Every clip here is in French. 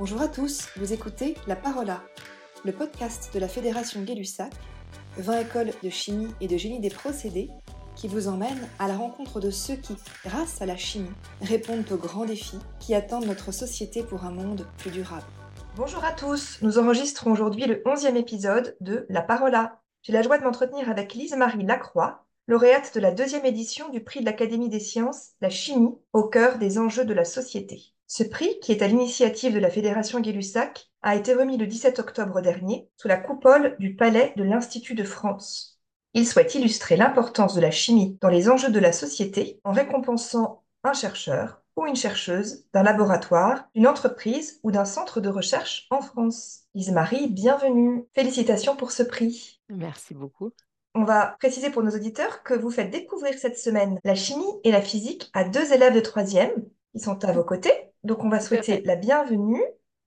Bonjour à tous, vous écoutez La Parola, le podcast de la Fédération Gay-Lussac, 20 écoles de chimie et de génie des procédés qui vous emmène à la rencontre de ceux qui, grâce à la chimie, répondent aux grands défis qui attendent notre société pour un monde plus durable. Bonjour à tous, nous enregistrons aujourd'hui le 11e épisode de La Parola. J'ai la joie de m'entretenir avec Lise-Marie Lacroix, lauréate de la deuxième édition du prix de l'Académie des sciences, la chimie, au cœur des enjeux de la société. Ce prix, qui est à l'initiative de la Fédération Gay-Lussac, a été remis le 17 octobre dernier sous la coupole du Palais de l'Institut de France. Il souhaite illustrer l'importance de la chimie dans les enjeux de la société en récompensant un chercheur ou une chercheuse d'un laboratoire, d'une entreprise ou d'un centre de recherche en France. Lise-Marie, bienvenue. Félicitations pour ce prix. Merci beaucoup. On va préciser pour nos auditeurs que vous faites découvrir cette semaine la chimie et la physique à deux élèves de troisième qui sont à vos côtés. Donc, on va souhaiter la bienvenue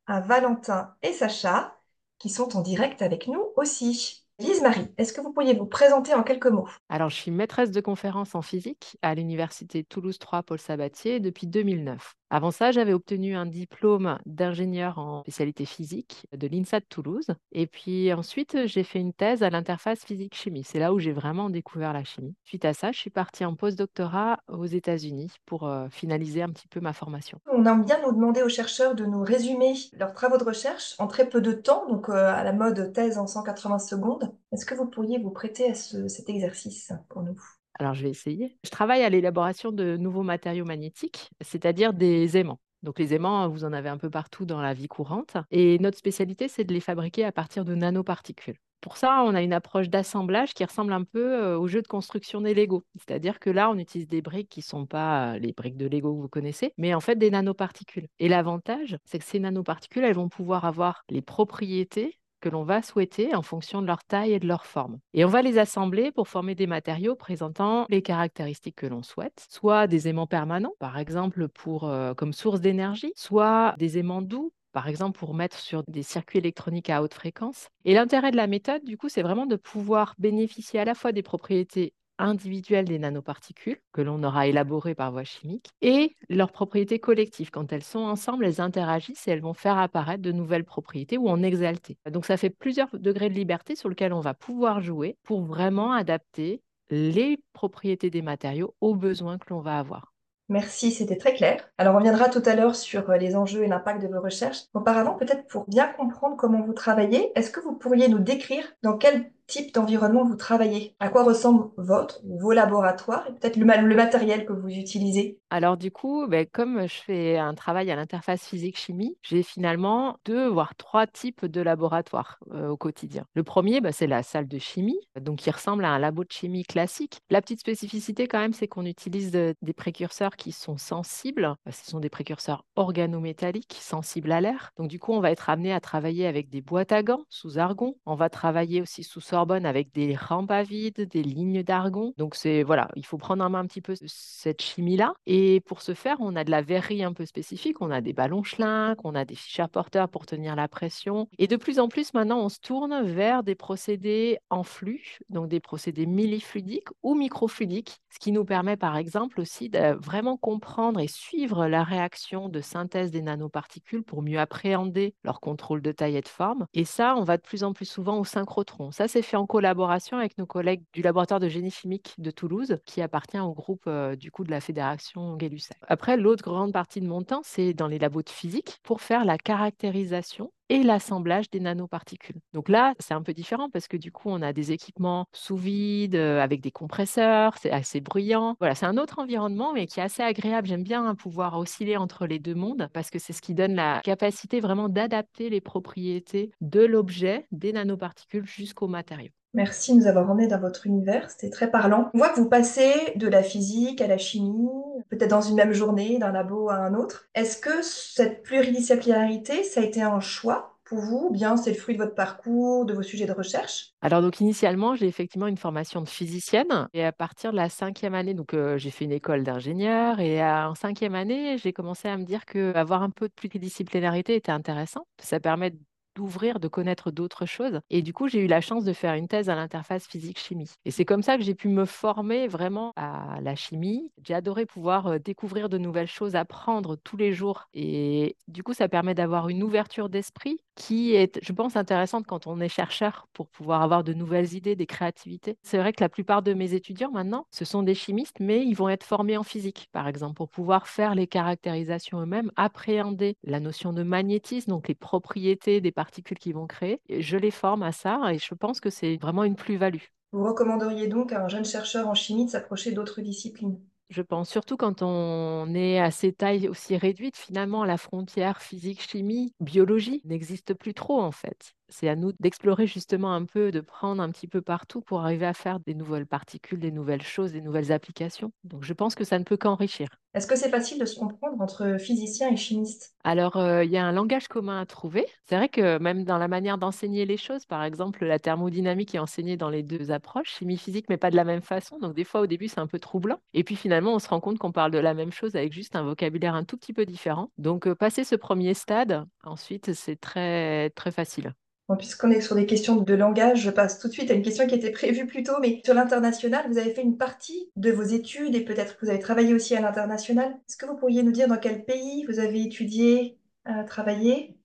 à Valentin et Sacha, qui sont en direct avec nous aussi. Lise-Marie, est-ce que vous pourriez vous présenter en quelques mots? Alors, je suis maîtresse de conférences en physique à l'Université Toulouse 3 Paul Sabatier depuis 2009. Avant ça, j'avais obtenu un diplôme d'ingénieur en spécialité physique de l'INSA de Toulouse. Et puis ensuite, j'ai fait une thèse à l'interface physique-chimie. C'est là où j'ai vraiment découvert la chimie. Suite à ça, je suis partie en post-doctorat aux États-Unis pour euh, finaliser un petit peu ma formation. On aime bien nous demander aux chercheurs de nous résumer leurs travaux de recherche en très peu de temps, donc euh, à la mode thèse en 180 secondes. Est-ce que vous pourriez vous prêter à cet exercice pour nous? Alors, je vais essayer. Je travaille à l'élaboration de nouveaux matériaux magnétiques, c'est-à-dire des aimants. Donc les aimants, vous en avez un peu partout dans la vie courante. Et notre spécialité, c'est de les fabriquer à partir de nanoparticules. Pour ça, on a une approche d'assemblage qui ressemble un peu euh, au jeu de construction des Lego. C'est-à-dire que là, on utilise des briques qui ne sont pas euh, les briques de Lego que vous connaissez, mais en fait des nanoparticules. Et l'avantage, c'est que ces nanoparticules, elles vont pouvoir avoir les propriétés que l'on va souhaiter en fonction de leur taille et de leur forme. Et on va les assembler pour former des matériaux présentant les caractéristiques que l'on souhaite, soit des aimants permanents, par exemple pour, euh, comme source d'énergie, soit des aimants doux par exemple pour mettre sur des circuits électroniques à haute fréquence. Et l'intérêt de la méthode, du coup, c'est vraiment de pouvoir bénéficier à la fois des propriétés individuelles des nanoparticules que l'on aura élaborées par voie chimique et leurs propriétés collectives. Quand elles sont ensemble, elles interagissent et elles vont faire apparaître de nouvelles propriétés ou en exalter. Donc ça fait plusieurs degrés de liberté sur lesquels on va pouvoir jouer pour vraiment adapter les propriétés des matériaux aux besoins que l'on va avoir. Merci, c'était très clair. Alors, on reviendra tout à l'heure sur euh, les enjeux et l'impact de vos recherches. Auparavant, peut-être pour bien comprendre comment vous travaillez, est-ce que vous pourriez nous décrire dans quel type d'environnement vous travaillez? À quoi ressemble votre vos laboratoires et peut-être le, matériel que vous utilisez? Alors du coup, ben, comme je fais un travail à l'interface physique-chimie, j'ai finalement deux voire trois types de laboratoires euh, au quotidien. Le premier, ben, c'est la salle de chimie, donc qui ressemble à un labo de chimie classique. La petite spécificité quand même, c'est qu'on utilise des précurseurs qui sont sensibles. Ce sont des précurseurs organométalliques sensibles à l'air. Donc du coup, on va être amené à travailler avec des boîtes à gants sous argon. On va travailler aussi sous Avec des rampes à vide, des lignes d'argon. Donc c'est voilà, il faut prendre en main un petit peu cette chimie-là. Et pour ce faire, on a de la verrerie un peu spécifique. On a des ballons schlinck, on a des ficheurs porteurs pour tenir la pression. Et de plus en plus maintenant, on se tourne vers des procédés en flux, donc des procédés millifluidiques ou microfluidiques, ce qui nous permet par exemple aussi de vraiment comprendre et suivre la réaction de synthèse des nanoparticules pour mieux appréhender leur contrôle de taille et de forme. Et ça, on va de plus en plus souvent au synchrotron. Ça, c'est fait en collaboration avec nos collègues du laboratoire de génie chimique de Toulouse, qui appartient au groupe euh, du coup de la fédération gay Après, l'autre grande partie de mon temps, c'est dans les labos de physique pour faire la caractérisation et l'assemblage des nanoparticules. Donc là, c'est un peu différent parce que du coup, on a des équipements sous vide euh, avec des compresseurs, c'est assez bruyant. Voilà, c'est un autre environnement mais qui est assez agréable. J'aime bien pouvoir osciller entre les deux mondes parce que c'est ce qui donne la capacité vraiment d'adapter les propriétés de l'objet, des nanoparticules jusqu'au matériau. Merci de nous avoir emmenés dans votre univers, c'était très parlant. On voit que vous passez de la physique à la chimie, peut-être dans une même journée, d'un labo à un autre. Est-ce que cette pluridisciplinarité, ça a été un choix pour vous ou bien c'est le fruit de votre parcours, de vos sujets de recherche? Alors donc initialement, j'ai effectivement une formation de physicienne et à partir de la cinquième année, donc euh, j'ai fait une école d'ingénieur et en cinquième année, j'ai commencé à me dire que avoir un peu de pluridisciplinarité était intéressant. Ça permet d'ouvrir, de connaître d'autres choses. Et du coup, j'ai eu la chance de faire une thèse à l'interface physique-chimie. Et c'est comme ça que j'ai pu me former vraiment à la chimie. J'ai adoré pouvoir euh, découvrir de nouvelles choses, apprendre tous les jours. Et du coup, ça permet d'avoir une ouverture d'esprit qui est, je pense, intéressante quand on est chercheur pour pouvoir avoir de nouvelles idées, des créativités. C'est vrai que la plupart de mes étudiants maintenant, ce sont des chimistes, mais ils vont être formés en physique, par exemple, pour pouvoir faire les caractérisations eux-mêmes, appréhender la notion de magnétisme, donc les propriétés des particules qu'ils vont créer. je les forme à ça et je pense que c'est vraiment une plus-value. Vous recommanderiez donc à un jeune chercheur en chimie de s'approcher d'autres disciplines? Je pense surtout quand on est à ces tailles aussi réduites, finalement, la frontière physique-chimie, biologie n'existe plus trop en fait. C'est à nous d'explorer justement un peu, de prendre un petit peu partout pour arriver à faire des nouvelles particules, des nouvelles choses, des nouvelles applications. Donc je pense que ça ne peut qu'enrichir. Est-ce que c'est facile de se comprendre entre physiciens et chimistes Alors, euh, il y a un langage commun à trouver. C'est vrai que même dans la manière d'enseigner les choses, par exemple, la thermodynamique est enseignée dans les deux approches, chimie physique, mais pas de la même façon. Donc des fois, au début, c'est un peu troublant. Et puis finalement, on se rend compte qu'on parle de la même chose avec juste un vocabulaire un tout petit peu différent. Donc, euh, passer ce premier stade, ensuite, c'est très, très facile. Puisqu'on est sur des questions de langage, je passe tout de suite à une question qui était prévue plus tôt, mais sur l'international, vous avez fait une partie de vos études et peut-être que vous avez travaillé aussi à l'international. Est-ce que vous pourriez nous dire dans quel pays vous avez étudié, euh, travaillé?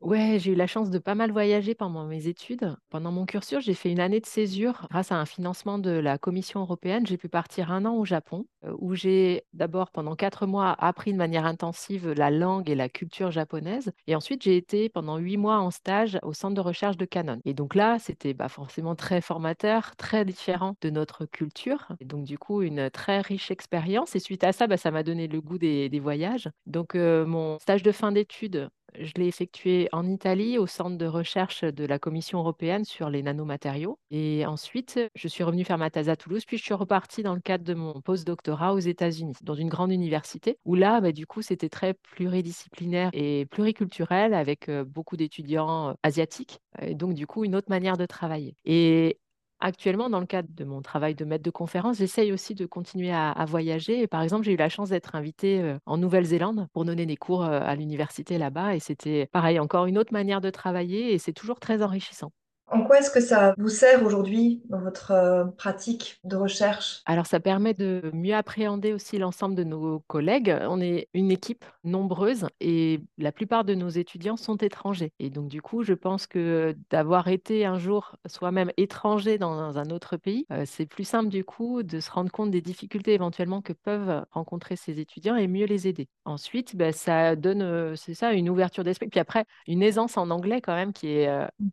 Ouais, j'ai eu la chance de pas mal voyager pendant mes études. Pendant mon cursus, j'ai fait une année de césure grâce à un financement de la Commission européenne. J'ai pu partir un an au Japon, euh, où j'ai d'abord pendant quatre mois appris de manière intensive la langue et la culture japonaise. Et ensuite, j'ai été pendant huit mois en stage au centre de recherche de Canon. Et donc là, c'était bah, forcément très formateur, très différent de notre culture. Et donc du coup, une très riche expérience. Et suite à ça, bah, ça m'a donné le goût des, voyages. Donc euh, mon stage de fin d'études je l'ai effectué en Italie au centre de recherche de la Commission européenne sur les nanomatériaux. Et ensuite, je suis revenue faire ma thèse à Toulouse, puis je suis repartie dans le cadre de mon post-doctorat aux États-Unis, dans une grande université, où là, bah, du coup, c'était très pluridisciplinaire et pluriculturel avec euh, beaucoup d'étudiants euh, asiatiques. Et donc, du coup, une autre manière de travailler. Et Actuellement, dans le cadre de mon travail de maître de conférence, j'essaye aussi de continuer à, voyager. Par exemple, j'ai eu la chance d'être invitée euh, en Nouvelle-Zélande pour donner des cours euh, à l'université là-bas. Et c'était pareil, encore une autre manière de travailler et c'est toujours très enrichissant. En quoi est-ce que ça vous sert aujourd'hui dans votre euh, pratique de recherche? Alors, ça permet de mieux appréhender aussi l'ensemble de nos collègues. On est une équipe nombreuse et la plupart de nos étudiants sont étrangers. Et donc, du coup, je pense que d'avoir été un jour soi-même étranger dans un autre pays, euh, c'est plus simple du coup de se rendre compte des difficultés éventuellement que peuvent rencontrer ces étudiants et mieux les aider. Ensuite, ben, ça donne, euh, c'est ça, une ouverture d'esprit. Puis après, une aisance en anglais quand même qui est mmh.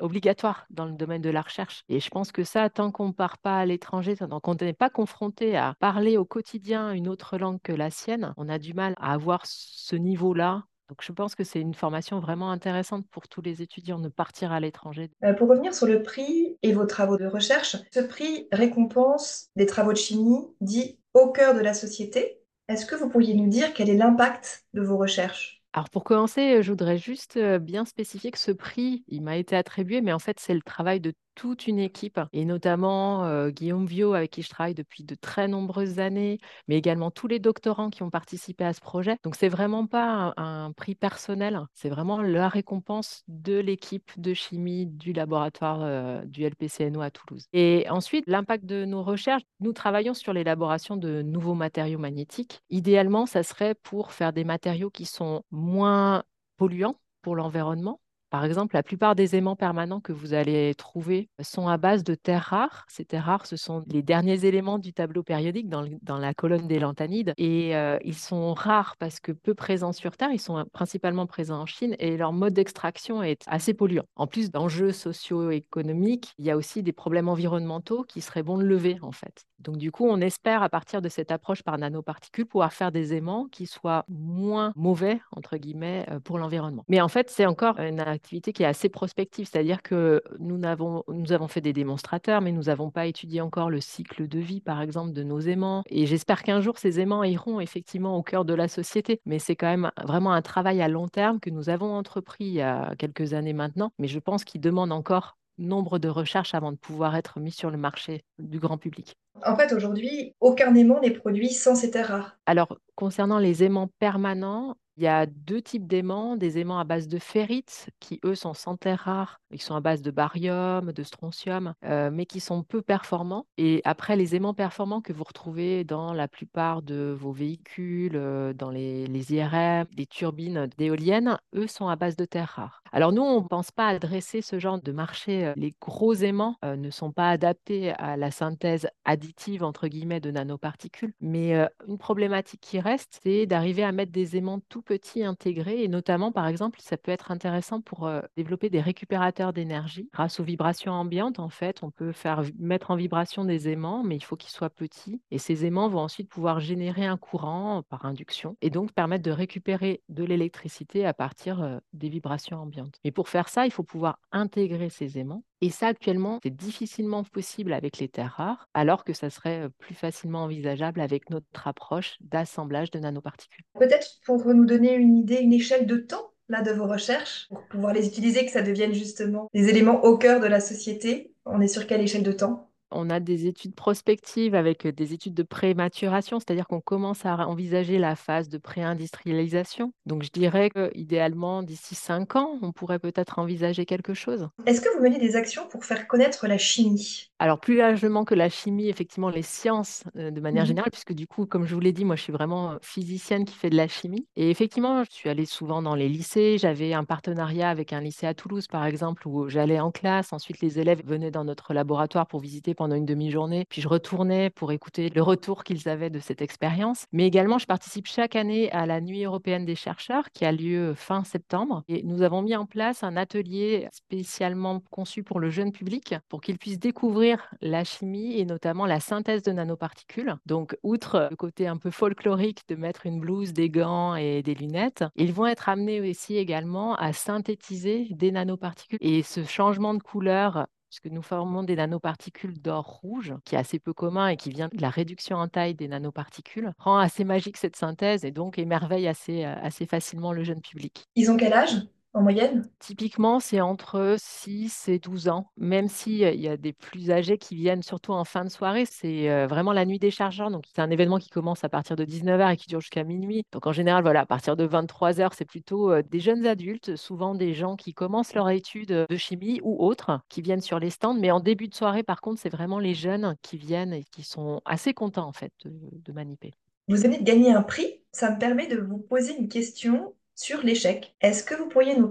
Obligatoire dans le domaine de la recherche. Et je pense que ça, tant qu'on ne part pas à l'étranger, tant qu'on n'est pas confronté à parler au quotidien une autre langue que la sienne, on a du mal à avoir ce niveau-là donc, je pense que c'est une formation vraiment intéressante pour tous les étudiants de partir à l'étranger. Euh, pour revenir sur le prix et vos travaux de recherche, ce prix récompense des travaux de chimie dits au cœur de la société. Est-ce que vous pourriez nous dire quel est l'impact de vos recherches? Alors pour commencer, je voudrais juste bien spécifier que ce prix, il m'a été attribué, mais en fait c'est le travail de toute une équipe, et notamment Guillaume Viau, avec qui je travaille depuis de très nombreuses années, mais également tous les doctorants qui ont participé à ce projet. Donc, c'est vraiment pas un, prix personnel, c'est vraiment la récompense de l'équipe de chimie du laboratoire du LPCNO à Toulouse. Et ensuite, l'impact de nos recherches, nous travaillons sur l'élaboration de nouveaux matériaux magnétiques. Idéalement, ça serait pour faire des matériaux qui sont moins polluants pour l'environnement par exemple, la plupart des aimants permanents que vous allez trouver sont à base de terres rares. Ces terres rares, ce sont les derniers éléments du tableau périodique dans, la colonne des lanthanides. Et euh, ils sont rares parce que peu présents sur Terre. Ils sont principalement présents en Chine et leur mode d'extraction est assez polluant. En plus d'enjeux socio-économiques, il y a aussi des problèmes environnementaux qui seraient bons de lever, en fait. Donc, du coup, on espère, à partir de cette approche par nanoparticules, pouvoir faire des aimants qui soient moins mauvais, entre guillemets, euh, pour l'environnement. Mais en fait, c'est encore une qui est assez prospective, c'est-à-dire que nous avons, nous avons fait des démonstrateurs, mais nous n'avons pas étudié encore le cycle de vie, par exemple, de nos aimants. Et j'espère qu'un jour, ces aimants iront effectivement au cœur de la société. Mais c'est quand même vraiment un travail à long terme que nous avons entrepris il y a quelques années maintenant, mais je pense qu'il demande encore nombre de recherches avant de pouvoir être mis sur le marché du grand public. En fait, aujourd'hui, aucun aimant n'est produit sans ces terres rares. Alors, concernant les aimants permanents, il y a deux types d'aimants, des aimants à base de ferrite, qui eux sont sans terres rares, ils sont à base de barium, de strontium, euh, mais qui sont peu performants. Et après, les aimants performants que vous retrouvez dans la plupart de vos véhicules, euh, dans les, IRM, les turbines d'éoliennes, eux sont à base de terres rares. Alors nous, on ne pense pas adresser ce genre de marché. Les gros aimants euh, ne sont pas adaptés à la synthèse additive, entre guillemets, de nanoparticules. Mais une problématique qui reste, c'est d'arriver à mettre des aimants tout petits intégrés. Et notamment, par exemple, ça peut être intéressant pour développer des récupérateurs d'énergie. Grâce aux vibrations ambiantes, en fait, on peut faire mettre en vibration des aimants, mais il faut qu'ils soient petits. Et ces aimants vont ensuite pouvoir générer un courant par induction et donc permettre de récupérer de l'électricité à partir des vibrations ambiantes. Mais pour faire ça, il faut pouvoir intégrer ces aimants. Et ça, actuellement, c'est difficilement possible avec les terres rares, alors que ça serait plus facilement envisageable avec notre approche d'assemblage de nanoparticules. Peut-être pour nous donner une idée, une échelle de temps là de vos recherches, pour pouvoir les utiliser, que ça devienne justement des éléments au cœur de la société. On est sur quelle échelle de temps? On a des études prospectives avec des études de pré-maturation, c'est-à-dire qu'on commence à envisager la phase de pré-industrialisation. Donc je dirais qu'idéalement, d'ici cinq ans, on pourrait peut-être envisager quelque chose. Est-ce que vous menez des actions pour faire connaître la chimie? Alors plus largement que la chimie, effectivement, les sciences de manière mmh générale, puisque du coup, comme je vous l'ai dit, moi je suis vraiment physicienne qui fait de la chimie. Et effectivement, je suis allée souvent dans les lycées. J'avais un partenariat avec un lycée à Toulouse, par exemple, où j'allais en classe. Ensuite, les élèves venaient dans notre laboratoire pour visiter pendant une demi-journée, puis je retournais pour écouter le retour qu'ils avaient de cette expérience. Mais également, je participe chaque année à la Nuit européenne des chercheurs qui a lieu fin septembre. Et nous avons mis en place un atelier spécialement conçu pour le jeune public pour qu'il puisse découvrir la chimie et notamment la synthèse de nanoparticules. Donc, outre le côté un peu folklorique de mettre une blouse, des gants et des lunettes, ils vont être amenés aussi également à synthétiser des nanoparticules. Et ce changement de couleur puisque nous formons des nanoparticules d'or rouge, qui est assez peu commun et qui vient de la réduction en taille des nanoparticules, rend assez magique cette synthèse et donc émerveille assez, euh, facilement le jeune public. Ils ont quel âge? En moyenne? Typiquement, c'est entre 6 et 12 ans, même s'il y a des plus âgés qui viennent surtout en fin de soirée. C'est euh, vraiment la nuit des chargeurs. Donc, c'est un événement qui commence à partir de 19h et qui dure jusqu'à minuit. Donc, en général, voilà, à partir de 23h, c'est plutôt euh, des jeunes adultes, souvent des gens qui commencent leur étude de chimie ou autres, qui viennent sur les stands. Mais en début de soirée, par contre, c'est vraiment les jeunes qui viennent et qui sont assez contents, en fait, de, de maniper. Vous venez de gagner un prix. Ça me permet de vous poser une question sur l'échec. Est-ce que vous pourriez nous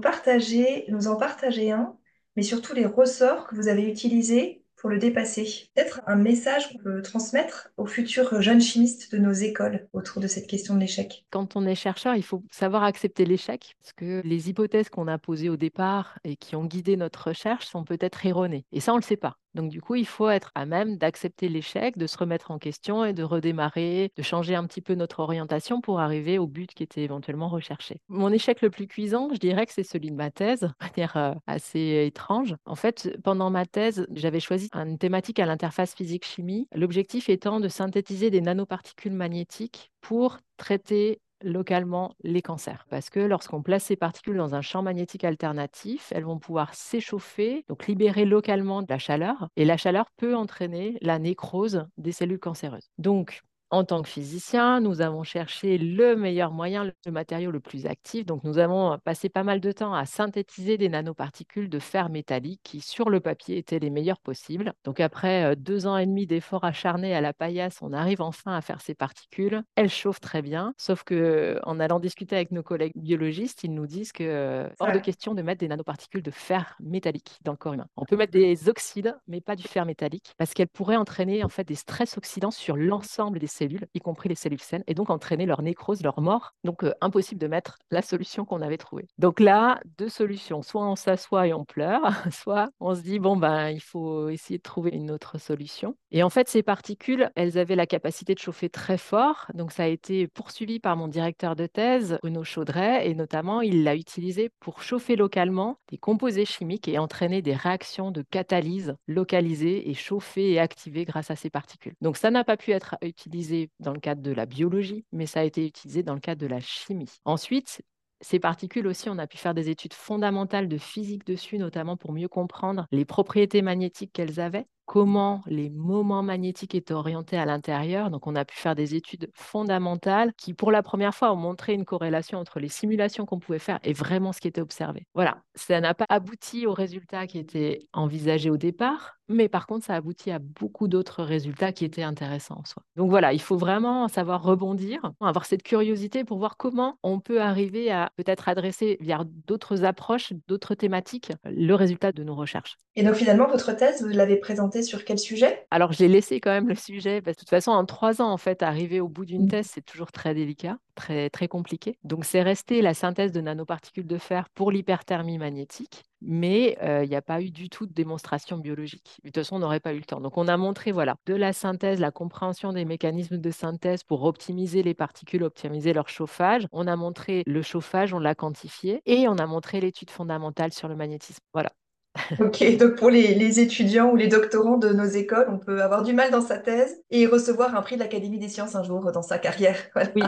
en partager un, mais surtout les ressorts que vous avez utilisés pour le dépasser? Peut-être un message qu'on peut transmettre aux futurs jeunes chimistes de nos écoles autour de cette question de l'échec. Quand on est chercheur, il faut savoir accepter l'échec, parce que les hypothèses qu'on a posées au départ et qui ont guidé notre recherche sont peut-être erronées. Et ça, on ne le sait pas. Donc du coup, il faut être à même d'accepter l'échec, de se remettre en question et de redémarrer, de changer un petit peu notre orientation pour arriver au but qui était éventuellement recherché. Mon échec le plus cuisant, je dirais que c'est celui de ma thèse, de manière euh, assez étrange. En fait, pendant ma thèse, j'avais choisi une thématique à l'interface physique-chimie, l'objectif étant de synthétiser des nanoparticules magnétiques pour traiter localement les cancers. Parce que lorsqu'on place ces particules dans un champ magnétique alternatif, elles vont pouvoir s'échauffer, donc libérer localement de la chaleur, et la chaleur peut entraîner la nécrose des cellules cancéreuses. Donc, en tant que physicien, nous avons cherché le meilleur moyen, le matériau le plus actif. Donc, nous avons passé pas mal de temps à synthétiser des nanoparticules de fer métallique qui, sur le papier, étaient les meilleurs possibles. Donc, après euh, deux ans et demi d'efforts acharnés à la paillasse, on arrive enfin à faire ces particules. Elles chauffent très bien, sauf que en allant discuter avec nos collègues biologistes, ils nous disent que euh, hors de question de mettre des nanoparticules de fer métallique dans le corps humain. On peut mettre des oxydes, mais pas du fer métallique, parce qu'elles pourraient entraîner en fait des stress oxydants sur l'ensemble des cellules, y compris les cellules saines, et donc entraîner leur nécrose, leur mort. Donc, euh, impossible de mettre la solution qu'on avait trouvée. Donc là, deux solutions. Soit on s'assoit et on pleure, soit on se dit, bon, ben, il faut essayer de trouver une autre solution. Et en fait, ces particules, elles avaient la capacité de chauffer très fort. Donc, ça a été poursuivi par mon directeur de thèse, Bruno Chaudret, et notamment, il l'a utilisé pour chauffer localement des composés chimiques et entraîner des réactions de catalyse localisées et chauffées et activées grâce à ces particules. Donc, ça n'a pas pu être utilisé dans le cadre de la biologie, mais ça a été utilisé dans le cadre de la chimie. Ensuite, ces particules aussi, on a pu faire des études fondamentales de physique dessus, notamment pour mieux comprendre les propriétés magnétiques qu'elles avaient. comment les moments magnétiques étaient orientés à l'intérieur. Donc, on a pu faire des études fondamentales qui, pour la première fois, ont montré une corrélation entre les simulations qu'on pouvait faire et vraiment ce qui était observé. Voilà, ça n'a pas abouti au résultat qui était envisagé au départ, mais par contre, ça aboutit à beaucoup d'autres résultats qui étaient intéressants en soi. Donc voilà, il faut vraiment savoir rebondir, avoir cette curiosité pour voir comment on peut arriver à peut-être adresser via d'autres approches, d'autres thématiques, le résultat de nos recherches. Et donc finalement, votre thèse, vous l'avez présentée sur quel sujet? Alors j'ai laissé quand même le sujet, parce que de toute façon, en trois ans, en fait, arriver au bout d'une mmh. thèse, c'est toujours très délicat, très, compliqué. Donc c'est resté la synthèse de nanoparticules de fer pour l'hyperthermie magnétique mais il n'y a pas eu du tout de démonstration biologique. De toute façon, on n'aurait pas eu le temps. Donc, on a montré voilà, de la synthèse, la compréhension des mécanismes de synthèse pour optimiser les particules, optimiser leur chauffage. On a montré le chauffage, on l'a quantifié, et on a montré l'étude fondamentale sur le magnétisme. Voilà. Ok, donc pour les, étudiants ou les doctorants de nos écoles, on peut avoir du mal dans sa thèse et recevoir un prix de l'Académie des sciences un jour dans sa carrière. Oui,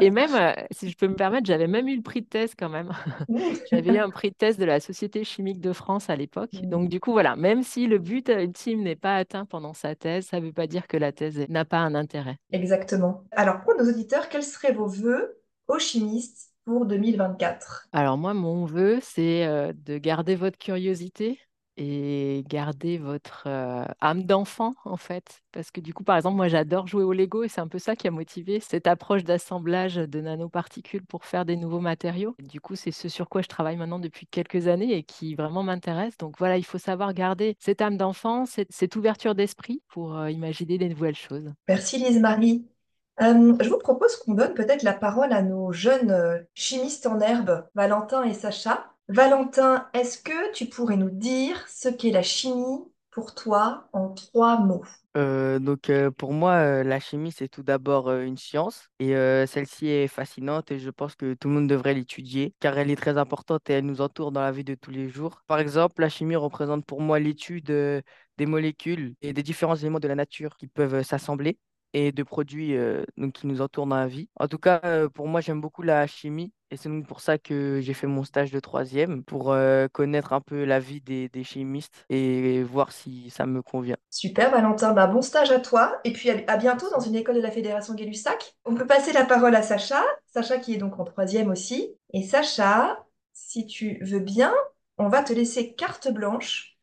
et même, euh, si je peux me permettre, j'avais même eu le prix de thèse quand même. j'avais eu un prix de thèse de la Société chimique de France à l'époque. Mmh. Donc du coup, voilà, même si le but ultime n'est pas atteint pendant sa thèse, ça ne veut pas dire que la thèse n'a pas un intérêt. Exactement. Alors pour nos auditeurs, quels seraient vos voeux aux chimistes pour 2024 Alors moi, mon vœu, c'est euh, de garder votre curiosité et garder votre euh, âme d'enfant, en fait. Parce que du coup, par exemple, moi, j'adore jouer au Lego et c'est un peu ça qui a motivé cette approche d'assemblage de nanoparticules pour faire des nouveaux matériaux. du coup, c'est ce sur quoi je travaille maintenant depuis quelques années et qui vraiment m'intéresse. Donc voilà, il faut savoir garder cette âme d'enfant, cette, ouverture d'esprit pour euh, imaginer des nouvelles choses. Merci Lise-Marie. Euh, je vous propose qu'on donne peut-être la parole à nos jeunes euh, chimistes en herbe, Valentin et Sacha. Valentin, est-ce que tu pourrais nous dire ce qu'est la chimie pour toi en trois mots? Euh, donc pour moi, la chimie, c'est tout d'abord une science et celle-ci est fascinante et je pense que tout le monde devrait l'étudier car elle est très importante et elle nous entoure dans la vie de tous les jours. Par exemple, la chimie représente pour moi l'étude des molécules et des différents éléments de la nature qui peuvent s'assembler et de produits euh, qui nous entourent dans la vie. En tout cas, euh, pour moi, j'aime beaucoup la chimie et c'est donc pour ça que j'ai fait mon stage de troisième pour euh, connaître un peu la vie des, chimistes et voir si ça me convient. Super, Valentin. Bah, bon stage à toi et puis à, bientôt dans une école de la Fédération Gay-Lussac. On peut passer la parole à Sacha. Sacha qui est donc en troisième aussi. Et Sacha, si tu veux bien, on va te laisser carte blanche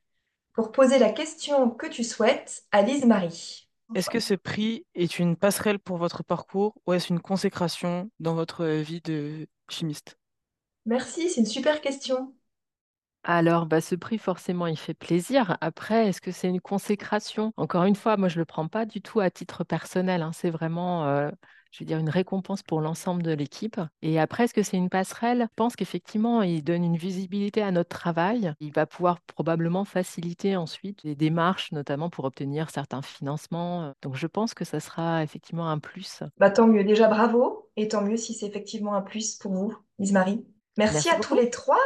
pour poser la question que tu souhaites à Lise-Marie. Est-ce que ce prix est une passerelle pour votre parcours ou est-ce une consécration dans votre vie de chimiste? Merci, c'est une super question. Alors, bah, ce prix, forcément, il fait plaisir. Après, est-ce que c'est une consécration? Encore une fois, moi, je ne le prends pas du tout à titre personnel. hein. C'est vraiment euh, je veux dire, une récompense pour l'ensemble de l'équipe. Et après, est-ce que c'est une passerelle? Je pense qu'effectivement, il donne une visibilité à notre travail. Il va pouvoir probablement faciliter ensuite les démarches, notamment pour obtenir certains financements. Donc, je pense que ça sera effectivement un plus. Bah, tant mieux. Déjà, bravo. Et tant mieux si c'est effectivement un plus pour vous, Lise-Marie. Merci, à tous les trois.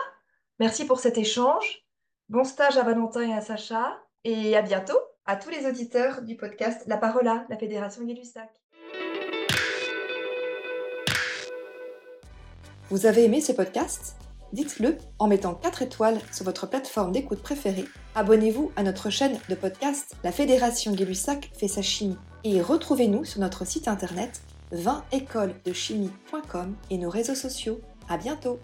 Merci pour cet échange. Bon stage à Valentin et à Sacha. Et à bientôt à tous les auditeurs du podcast La Parole à la Fédération Gay-Lussac. Vous avez aimé ce podcast? Dites-le en mettant 4 étoiles sur votre plateforme d'écoute préférée. Abonnez-vous à notre chaîne de podcast La Fédération Gay-Lussac fait sa chimie et retrouvez-nous sur notre site internet 20 écolesdechimie.com et nos réseaux sociaux. À bientôt